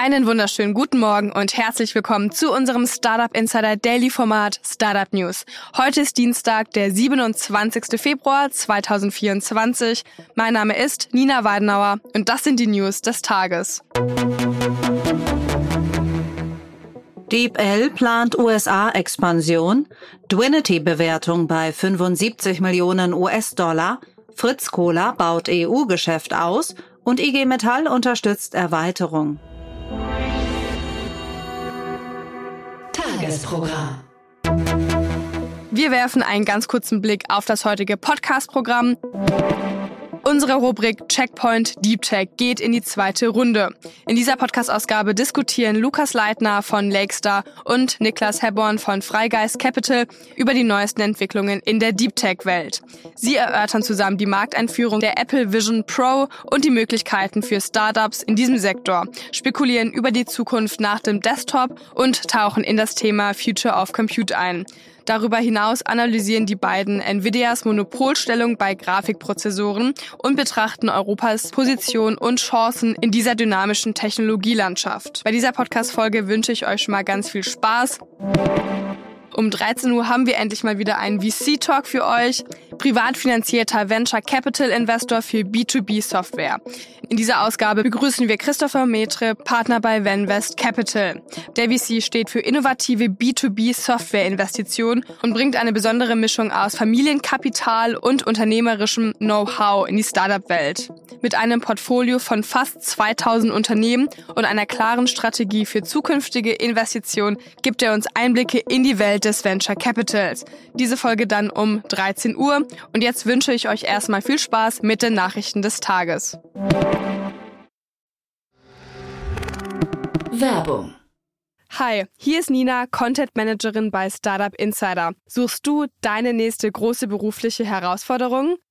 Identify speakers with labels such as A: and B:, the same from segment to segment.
A: Einen wunderschönen guten Morgen und herzlich willkommen zu unserem Startup Insider Daily Format Startup News. Heute ist Dienstag, der 27. Februar 2024. Mein Name ist Nina Weidenauer und das sind die News des Tages.
B: DeepL plant USA-Expansion, Dwinity-Bewertung bei 75 Millionen US-Dollar, Fritz Cola baut EU-Geschäft aus und IG Metall unterstützt Erweiterung.
C: Tagesprogramm.
A: Wir werfen einen ganz kurzen Blick auf das heutige Podcast-Programm. Unsere Rubrik Checkpoint Deep Tech geht in die zweite Runde. In dieser Podcast-Ausgabe diskutieren Lukas Leitner von Lakestar und Niklas Hebborn von Freigeist Capital über die neuesten Entwicklungen in der Deep Tech-Welt. Sie erörtern zusammen die Markteinführung der Apple Vision Pro und die Möglichkeiten für Startups in diesem Sektor, spekulieren über die Zukunft nach dem Desktop und tauchen in das Thema Future of Compute ein. Darüber hinaus analysieren die beiden Nvidias Monopolstellung bei Grafikprozessoren und betrachten Europas Position und Chancen in dieser dynamischen Technologielandschaft. Bei dieser Podcast-Folge wünsche ich euch schon mal ganz viel Spaß. Um 13 Uhr haben wir endlich mal wieder einen VC-Talk für euch. Privat finanzierter Venture Capital Investor für B2B Software. In dieser Ausgabe begrüßen wir Christopher Metre, Partner bei Venvest Capital. Der VC steht für innovative B2B Software Investitionen und bringt eine besondere Mischung aus Familienkapital und unternehmerischem Know-how in die Startup-Welt. Mit einem Portfolio von fast 2000 Unternehmen und einer klaren Strategie für zukünftige Investitionen gibt er uns Einblicke in die Welt des Venture Capitals. Diese Folge dann um 13 Uhr. Und jetzt wünsche ich euch erstmal viel Spaß mit den Nachrichten des Tages.
C: Werbung.
A: Hi, hier ist Nina, Content Managerin bei Startup Insider. Suchst du deine nächste große berufliche Herausforderung?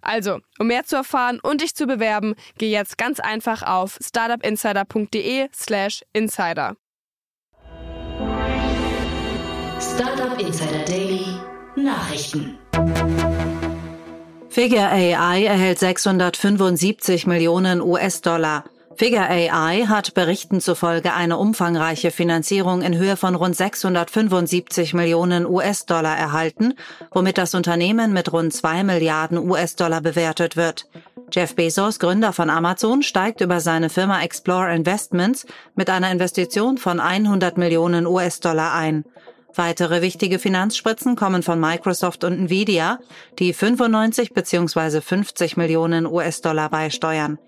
A: Also, um mehr zu erfahren und dich zu bewerben, geh jetzt ganz einfach auf startupinsider.de/slash insider.
C: Startup Insider Daily Nachrichten.
B: Figure AI erhält 675 Millionen US-Dollar. Figure AI hat Berichten zufolge eine umfangreiche Finanzierung in Höhe von rund 675 Millionen US-Dollar erhalten, womit das Unternehmen mit rund 2 Milliarden US-Dollar bewertet wird. Jeff Bezos, Gründer von Amazon, steigt über seine Firma Explore Investments mit einer Investition von 100 Millionen US-Dollar ein. Weitere wichtige Finanzspritzen kommen von Microsoft und Nvidia, die 95 bzw. 50 Millionen US-Dollar beisteuern.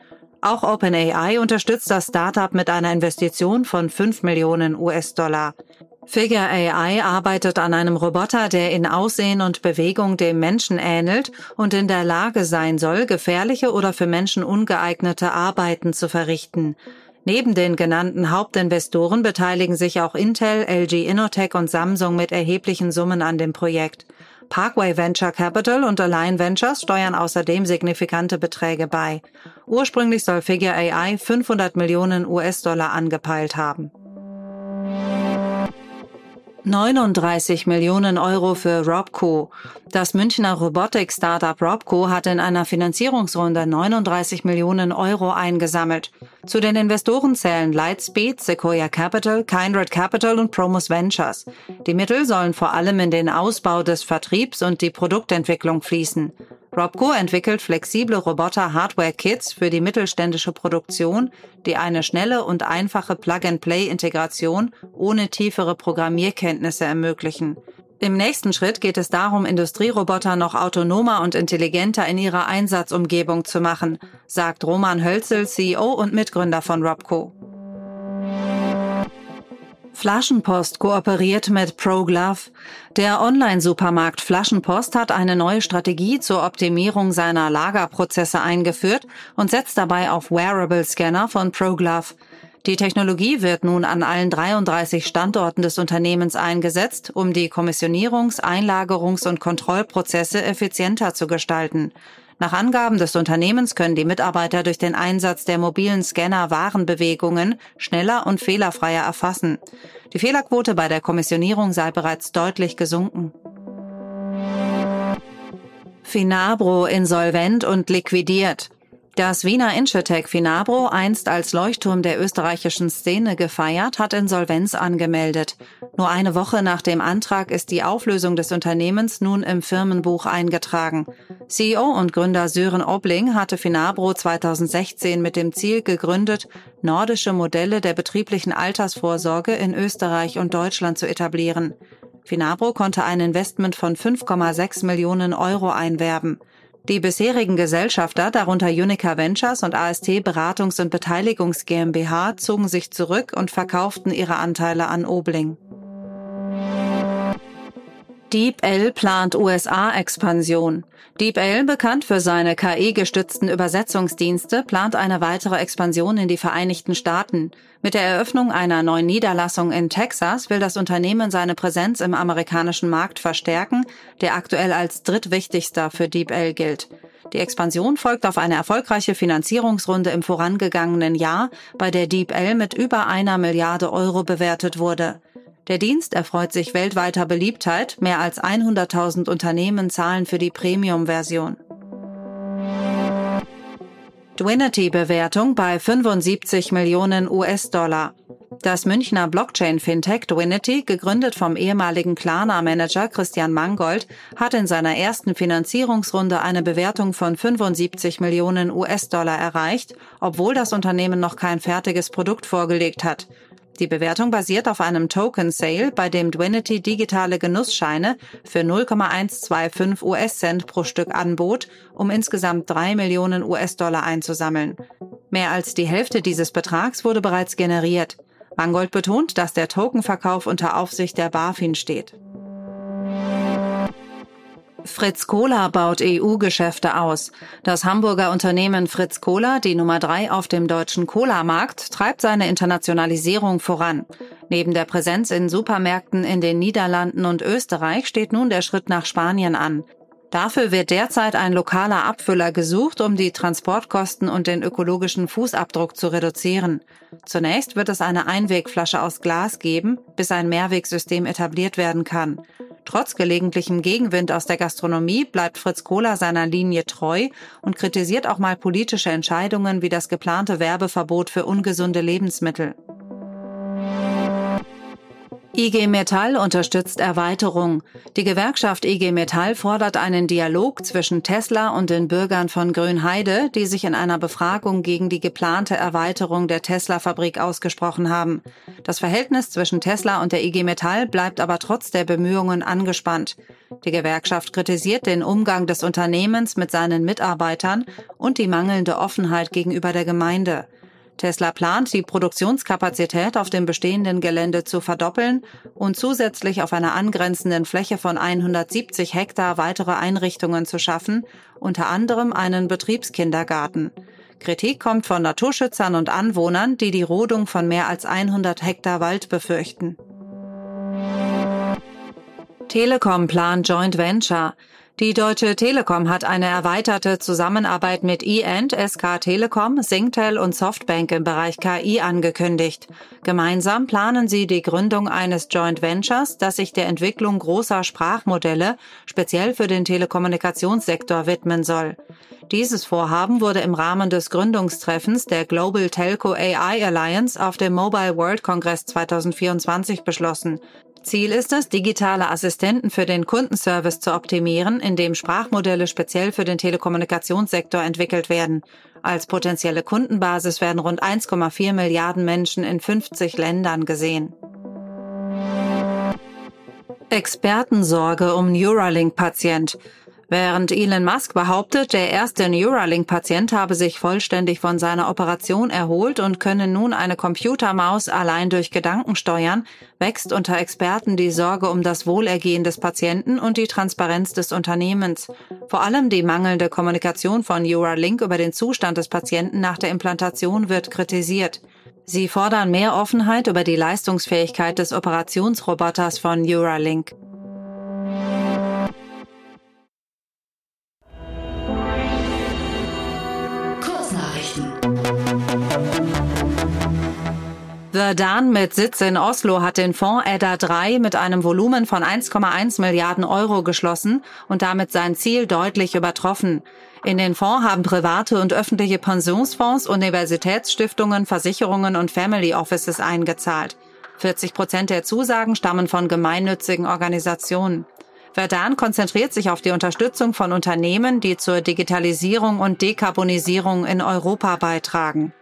B: Auch OpenAI unterstützt das Startup mit einer Investition von 5 Millionen US-Dollar. Figure AI arbeitet an einem Roboter, der in Aussehen und Bewegung dem Menschen ähnelt und in der Lage sein soll, gefährliche oder für Menschen ungeeignete Arbeiten zu verrichten. Neben den genannten Hauptinvestoren beteiligen sich auch Intel, LG Innotech und Samsung mit erheblichen Summen an dem Projekt. Parkway Venture Capital und Align Ventures steuern außerdem signifikante Beträge bei. Ursprünglich soll Figure AI 500 Millionen US-Dollar angepeilt haben. 39 Millionen Euro für Robco. Das Münchner Robotik-Startup Robco hat in einer Finanzierungsrunde 39 Millionen Euro eingesammelt. Zu den Investoren zählen Lightspeed, Sequoia Capital, Kindred Capital und Promus Ventures. Die Mittel sollen vor allem in den Ausbau des Vertriebs und die Produktentwicklung fließen. Robco entwickelt flexible Roboter-Hardware-Kits für die mittelständische Produktion, die eine schnelle und einfache Plug-and-Play-Integration ohne tiefere Programmierkenntnisse ermöglichen. Im nächsten Schritt geht es darum, Industrieroboter noch autonomer und intelligenter in ihrer Einsatzumgebung zu machen, sagt Roman Hölzel, CEO und Mitgründer von Robco. Flaschenpost kooperiert mit ProGlove. Der Online-Supermarkt Flaschenpost hat eine neue Strategie zur Optimierung seiner Lagerprozesse eingeführt und setzt dabei auf Wearable-Scanner von ProGlove. Die Technologie wird nun an allen 33 Standorten des Unternehmens eingesetzt, um die Kommissionierungs-, Einlagerungs- und Kontrollprozesse effizienter zu gestalten. Nach Angaben des Unternehmens können die Mitarbeiter durch den Einsatz der mobilen Scanner Warenbewegungen schneller und fehlerfreier erfassen. Die Fehlerquote bei der Kommissionierung sei bereits deutlich gesunken. Finabro insolvent und liquidiert. Das Wiener Insurtech Finabro, einst als Leuchtturm der österreichischen Szene gefeiert, hat Insolvenz angemeldet. Nur eine Woche nach dem Antrag ist die Auflösung des Unternehmens nun im Firmenbuch eingetragen. CEO und Gründer Sören Obling hatte Finabro 2016 mit dem Ziel gegründet, nordische Modelle der betrieblichen Altersvorsorge in Österreich und Deutschland zu etablieren. Finabro konnte ein Investment von 5,6 Millionen Euro einwerben. Die bisherigen Gesellschafter, darunter Unica Ventures und AST Beratungs- und Beteiligungs GmbH, zogen sich zurück und verkauften ihre Anteile an Obling. DeepL plant USA-Expansion. DeepL, bekannt für seine KI-gestützten Übersetzungsdienste, plant eine weitere Expansion in die Vereinigten Staaten. Mit der Eröffnung einer neuen Niederlassung in Texas will das Unternehmen seine Präsenz im amerikanischen Markt verstärken, der aktuell als drittwichtigster für DeepL gilt. Die Expansion folgt auf eine erfolgreiche Finanzierungsrunde im vorangegangenen Jahr, bei der DeepL mit über einer Milliarde Euro bewertet wurde. Der Dienst erfreut sich weltweiter Beliebtheit. Mehr als 100.000 Unternehmen zahlen für die Premium-Version. Dwinity-Bewertung bei 75 Millionen US-Dollar. Das Münchner Blockchain-Fintech Dwinity, gegründet vom ehemaligen Klarna-Manager Christian Mangold, hat in seiner ersten Finanzierungsrunde eine Bewertung von 75 Millionen US-Dollar erreicht, obwohl das Unternehmen noch kein fertiges Produkt vorgelegt hat. Die Bewertung basiert auf einem Token Sale, bei dem Dwinity digitale Genussscheine für 0,125 US-Cent pro Stück anbot, um insgesamt drei Millionen US-Dollar einzusammeln. Mehr als die Hälfte dieses Betrags wurde bereits generiert. Mangold betont, dass der Tokenverkauf unter Aufsicht der BaFin steht. Fritz Kohler baut EU-Geschäfte aus. Das Hamburger Unternehmen Fritz Kohler, die Nummer drei auf dem deutschen Cola-Markt, treibt seine Internationalisierung voran. Neben der Präsenz in Supermärkten in den Niederlanden und Österreich steht nun der Schritt nach Spanien an. Dafür wird derzeit ein lokaler Abfüller gesucht, um die Transportkosten und den ökologischen Fußabdruck zu reduzieren. Zunächst wird es eine Einwegflasche aus Glas geben, bis ein Mehrwegsystem etabliert werden kann. Trotz gelegentlichem Gegenwind aus der Gastronomie bleibt Fritz Kohler seiner Linie treu und kritisiert auch mal politische Entscheidungen wie das geplante Werbeverbot für ungesunde Lebensmittel. IG Metall unterstützt Erweiterung. Die Gewerkschaft IG Metall fordert einen Dialog zwischen Tesla und den Bürgern von Grünheide, die sich in einer Befragung gegen die geplante Erweiterung der Tesla-Fabrik ausgesprochen haben. Das Verhältnis zwischen Tesla und der IG Metall bleibt aber trotz der Bemühungen angespannt. Die Gewerkschaft kritisiert den Umgang des Unternehmens mit seinen Mitarbeitern und die mangelnde Offenheit gegenüber der Gemeinde. Tesla plant, die Produktionskapazität auf dem bestehenden Gelände zu verdoppeln und zusätzlich auf einer angrenzenden Fläche von 170 Hektar weitere Einrichtungen zu schaffen, unter anderem einen Betriebskindergarten. Kritik kommt von Naturschützern und Anwohnern, die die Rodung von mehr als 100 Hektar Wald befürchten. Telekom plant Joint Venture. Die Deutsche Telekom hat eine erweiterte Zusammenarbeit mit E-End, SK Telekom, Singtel und Softbank im Bereich KI angekündigt. Gemeinsam planen sie die Gründung eines Joint Ventures, das sich der Entwicklung großer Sprachmodelle speziell für den Telekommunikationssektor widmen soll. Dieses Vorhaben wurde im Rahmen des Gründungstreffens der Global Telco AI Alliance auf dem Mobile World Congress 2024 beschlossen. Ziel ist es, digitale Assistenten für den Kundenservice zu optimieren, indem Sprachmodelle speziell für den Telekommunikationssektor entwickelt werden. Als potenzielle Kundenbasis werden rund 1,4 Milliarden Menschen in 50 Ländern gesehen. Expertensorge um Neuralink-Patient. Während Elon Musk behauptet, der erste Neuralink-Patient habe sich vollständig von seiner Operation erholt und könne nun eine Computermaus allein durch Gedanken steuern, wächst unter Experten die Sorge um das Wohlergehen des Patienten und die Transparenz des Unternehmens. Vor allem die mangelnde Kommunikation von Neuralink über den Zustand des Patienten nach der Implantation wird kritisiert. Sie fordern mehr Offenheit über die Leistungsfähigkeit des Operationsroboters von Neuralink. Verdun mit Sitz in Oslo hat den Fonds EDA 3 mit einem Volumen von 1,1 Milliarden Euro geschlossen und damit sein Ziel deutlich übertroffen. In den Fonds haben private und öffentliche Pensionsfonds, Universitätsstiftungen, Versicherungen und Family Offices eingezahlt. 40 Prozent der Zusagen stammen von gemeinnützigen Organisationen. Verdun konzentriert sich auf die Unterstützung von Unternehmen, die zur Digitalisierung und Dekarbonisierung in Europa beitragen.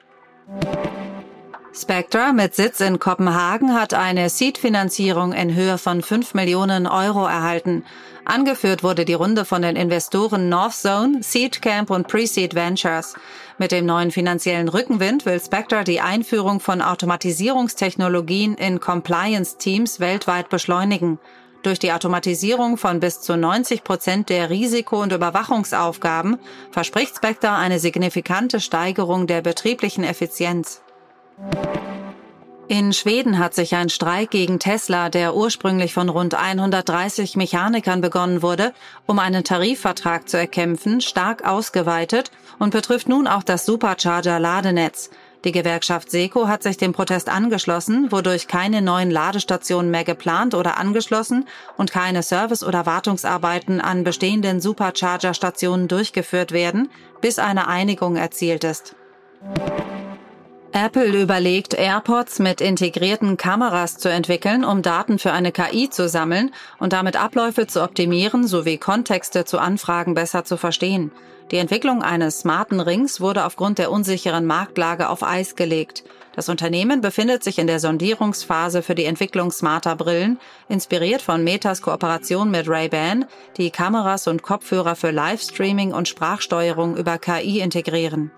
B: Spectra mit Sitz in Kopenhagen hat eine Seed-Finanzierung in Höhe von 5 Millionen Euro erhalten. Angeführt wurde die Runde von den Investoren Northzone, Seed Camp und Pre-Seed Ventures. Mit dem neuen finanziellen Rückenwind will Spectra die Einführung von Automatisierungstechnologien in Compliance-Teams weltweit beschleunigen. Durch die Automatisierung von bis zu 90 Prozent der Risiko- und Überwachungsaufgaben verspricht Spectra eine signifikante Steigerung der betrieblichen Effizienz. In Schweden hat sich ein Streik gegen Tesla, der ursprünglich von rund 130 Mechanikern begonnen wurde, um einen Tarifvertrag zu erkämpfen, stark ausgeweitet und betrifft nun auch das Supercharger-Ladenetz. Die Gewerkschaft Seco hat sich dem Protest angeschlossen, wodurch keine neuen Ladestationen mehr geplant oder angeschlossen und keine Service- oder Wartungsarbeiten an bestehenden Supercharger-Stationen durchgeführt werden, bis eine Einigung erzielt ist. Apple überlegt, AirPods mit integrierten Kameras zu entwickeln, um Daten für eine KI zu sammeln und damit Abläufe zu optimieren sowie Kontexte zu Anfragen besser zu verstehen. Die Entwicklung eines smarten Rings wurde aufgrund der unsicheren Marktlage auf Eis gelegt. Das Unternehmen befindet sich in der Sondierungsphase für die Entwicklung smarter Brillen, inspiriert von Metas Kooperation mit Ray-Ban, die Kameras und Kopfhörer für Livestreaming und Sprachsteuerung über KI integrieren.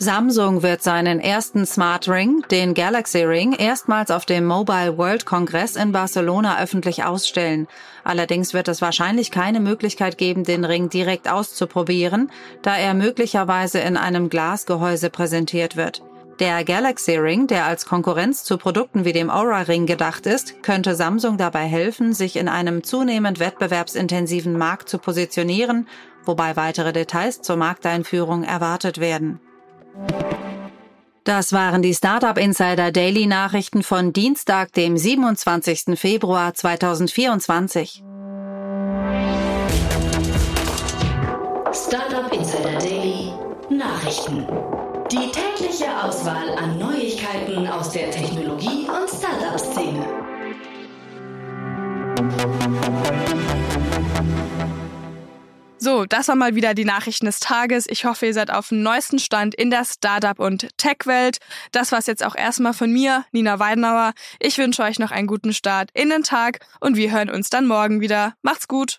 B: Samsung wird seinen ersten Smart Ring, den Galaxy Ring, erstmals auf dem Mobile World Congress in Barcelona öffentlich ausstellen. Allerdings wird es wahrscheinlich keine Möglichkeit geben, den Ring direkt auszuprobieren, da er möglicherweise in einem Glasgehäuse präsentiert wird. Der Galaxy Ring, der als Konkurrenz zu Produkten wie dem Aura Ring gedacht ist, könnte Samsung dabei helfen, sich in einem zunehmend wettbewerbsintensiven Markt zu positionieren, wobei weitere Details zur Markteinführung erwartet werden. Das waren die Startup Insider Daily Nachrichten von Dienstag, dem 27. Februar 2024.
C: Startup Insider Daily Nachrichten. Die tägliche Auswahl an Neuigkeiten aus der Technologie- und Startup-Szene.
A: So, das war mal wieder die Nachrichten des Tages. Ich hoffe, ihr seid auf dem neuesten Stand in der Startup- und Tech-Welt. Das war's jetzt auch erstmal von mir, Nina Weidenauer. Ich wünsche euch noch einen guten Start in den Tag und wir hören uns dann morgen wieder. Macht's gut!